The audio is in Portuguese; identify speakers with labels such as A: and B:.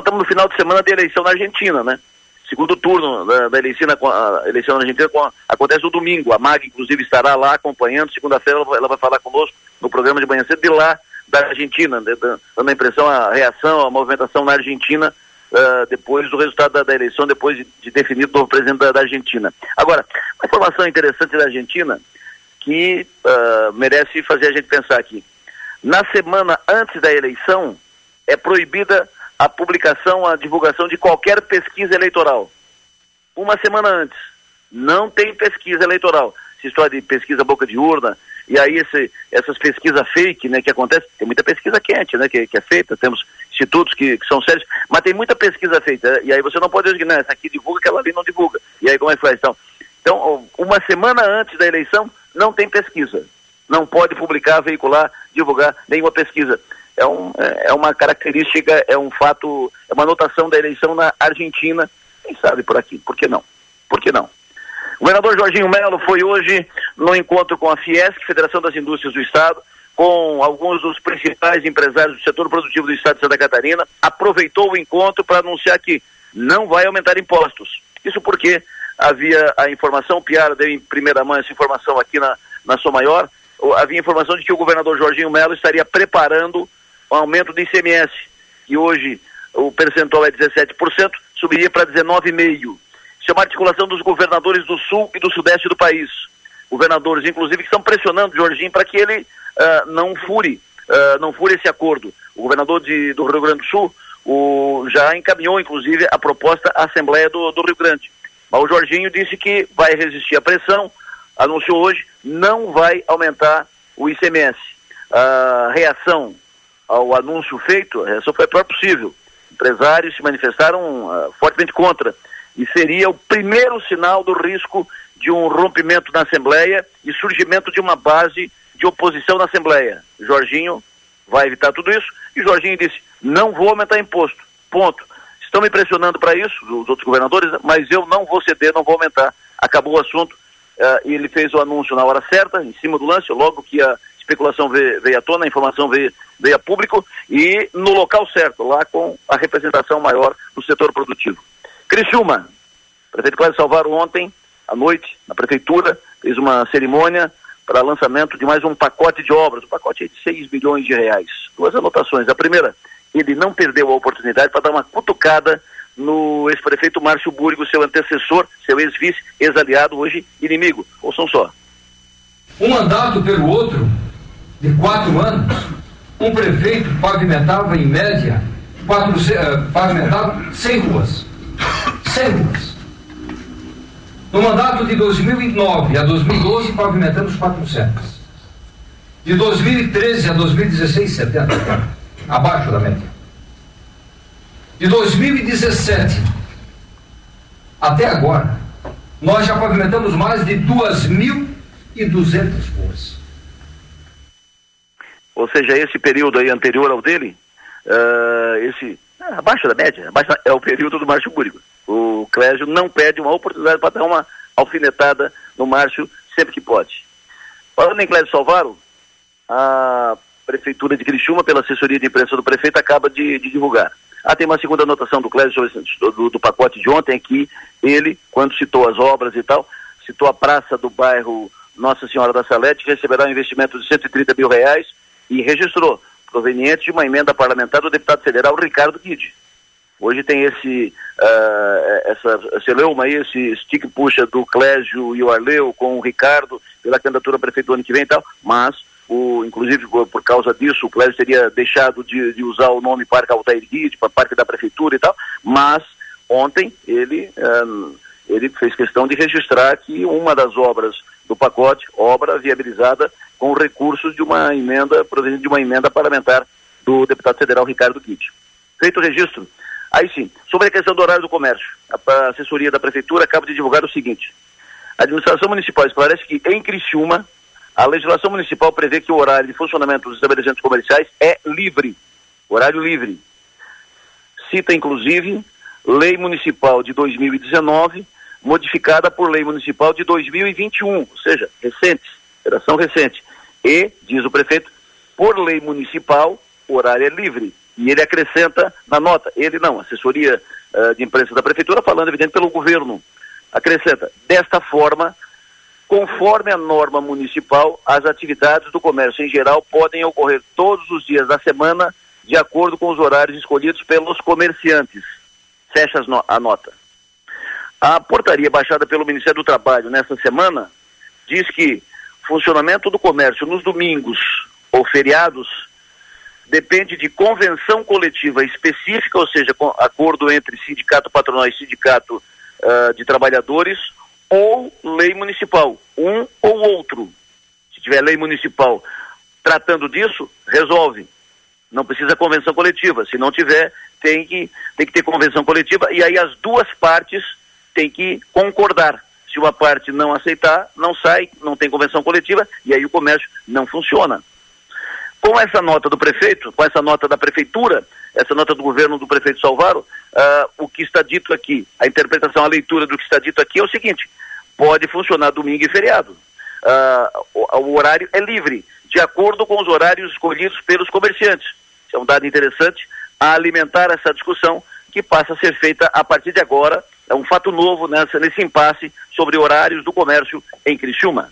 A: nós estamos no final de semana de eleição na Argentina, né? Segundo turno da, da eleição, a eleição na Argentina com, acontece no domingo. A MAG, inclusive, estará lá acompanhando. Segunda-feira ela, ela, vai falar conosco no programa de manhã cedo de lá da Argentina, né, dando a impressão, a reação, a movimentação na Argentina uh, depois do resultado da, da, eleição, depois de, de definir o novo presidente da, da, Argentina. Agora, uma informação interessante da Argentina que uh, merece fazer a gente pensar aqui. Na semana antes da eleição, é proibida a publicação, a divulgação de qualquer pesquisa eleitoral. Uma semana antes. Não tem pesquisa eleitoral. Essa história de pesquisa boca de urna, e aí esse, essas pesquisas fake, né, que acontece, tem muita pesquisa quente, né, que, que é feita, temos institutos que, que, são sérios, mas tem muita pesquisa feita, e aí você não pode dizer, não, essa aqui divulga, aquela ali não divulga. E aí como é que faz? Então, então, uma semana antes da eleição, não tem pesquisa. Não pode publicar, veicular, divulgar nenhuma pesquisa é, um, é, é uma característica, é um fato, é uma anotação da eleição na Argentina. Quem sabe por aqui? Por que não? Por que não? O governador Jorginho Melo foi hoje no encontro com a Fiesc, Federação das Indústrias do Estado, com alguns dos principais empresários do setor produtivo do Estado de Santa Catarina, aproveitou o encontro para anunciar que não vai aumentar impostos. Isso porque havia a informação, o Piara deu em primeira mão essa informação aqui na, na Sua Maior, havia informação de que o governador Jorginho Melo estaria preparando um aumento do ICMS, que hoje o percentual é 17%, subiria para 19,5%. Isso é uma articulação dos governadores do sul e do sudeste do país. Governadores, inclusive, que estão pressionando o Jorginho para que ele uh, não fure, uh, não fure esse acordo. O governador de, do Rio Grande do Sul o, já encaminhou, inclusive, a proposta à Assembleia do, do Rio Grande. Mas o Jorginho disse que vai resistir à pressão, anunciou hoje, não vai aumentar o ICMS. A reação ao anúncio feito, essa foi a pior possível. Empresários se manifestaram uh, fortemente contra. E seria o primeiro sinal do risco de um rompimento na Assembleia e surgimento de uma base de oposição na Assembleia. Jorginho vai evitar tudo isso e Jorginho disse: não vou aumentar imposto. Ponto. Estão me pressionando para isso, os outros governadores, mas eu não vou ceder, não vou aumentar. Acabou o assunto. Uh, ele fez o anúncio na hora certa, em cima do lance, logo que a especulação veio, veio à tona, a informação veio, veio a público e no local certo, lá com a representação maior do setor produtivo. Criciúma, prefeito Cláudio Salvaro ontem, à noite, na prefeitura, fez uma cerimônia para lançamento de mais um pacote de obras, um pacote de 6 bilhões de reais. Duas anotações. A primeira, ele não perdeu a oportunidade para dar uma cutucada no ex-prefeito Márcio Burgo, seu antecessor, seu ex-vice, ex-aliado, hoje inimigo. Ouçam só.
B: Um mandato pelo outro, de quatro anos, um prefeito pavimentava em média quatro, uh, pavimentava 100 ruas. 100 ruas. No mandato de 2009 a 2012, pavimentamos 400. De 2013 a 2016, 70. Abaixo da média. De 2017 até agora, nós já pavimentamos mais de 2.200 ruas
A: ou seja, esse período aí anterior ao dele, uh, esse é, abaixo da média, abaixo, é o período do Márcio Búrigo. O Clésio não pede uma oportunidade para dar uma alfinetada no Márcio sempre que pode. Falando em Clésio Salvaro, a Prefeitura de Criciúma, pela assessoria de imprensa do prefeito, acaba de, de divulgar. Ah, tem uma segunda anotação do Clésio do, do, do pacote de ontem, que ele, quando citou as obras e tal, citou a praça do bairro Nossa Senhora da Salete, que receberá um investimento de 130 mil reais, e registrou, proveniente de uma emenda parlamentar do deputado federal Ricardo Guide. Hoje tem esse, uh, essa celeuma aí, esse stick puxa do Clésio e o Arleu com o Ricardo pela candidatura a prefeito do ano que vem e tal, mas, o, inclusive por, causa disso, o Clésio teria deixado de, de usar o nome Parque Altair Guide para Parque da Prefeitura e tal, mas ontem ele, uh, ele fez questão de registrar que uma das obras do pacote, obra viabilizada com recursos de uma emenda, proveniente de uma emenda parlamentar do deputado federal Ricardo Kitt. Feito o registro, aí sim, sobre a questão do horário do comércio, a assessoria da prefeitura acaba de divulgar o seguinte, a administração municipal esclarece que em Criciúma, a legislação municipal prevê que o horário de funcionamento dos estabelecimentos comerciais é livre, horário livre. Cita, inclusive, lei municipal de 2019, modificada por lei municipal de 2021, ou seja, recente, operação recente. E, diz o prefeito, por lei municipal, o horário é livre. E ele acrescenta na nota, ele não, assessoria uh, de imprensa da prefeitura, falando evidente pelo governo, acrescenta, desta forma, conforme a norma municipal, as atividades do comércio em geral podem ocorrer todos os dias da semana, de acordo com os horários escolhidos pelos comerciantes. Fecha a nota. A portaria baixada pelo Ministério do Trabalho nesta semana diz que funcionamento do comércio nos domingos ou feriados depende de convenção coletiva específica, ou seja, acordo entre sindicato patronal e sindicato uh, de trabalhadores, ou lei municipal, um ou outro. Se tiver lei municipal tratando disso, resolve. Não precisa convenção coletiva. Se não tiver, tem que, tem que ter convenção coletiva e aí as duas partes têm que concordar. Se uma parte não aceitar, não sai, não tem convenção coletiva e aí o comércio não funciona. Com essa nota do prefeito, com essa nota da prefeitura, essa nota do governo do prefeito Salvaro, uh, o que está dito aqui, a interpretação, a leitura do que está dito aqui é o seguinte: pode funcionar domingo e feriado. Uh, o, o, horário é livre, de acordo com os horários escolhidos pelos comerciantes. Isso é um dado interessante a alimentar essa discussão que passa a ser feita a partir de agora. É um fato novo nessa, nesse impasse sobre horários do comércio em Criciúma.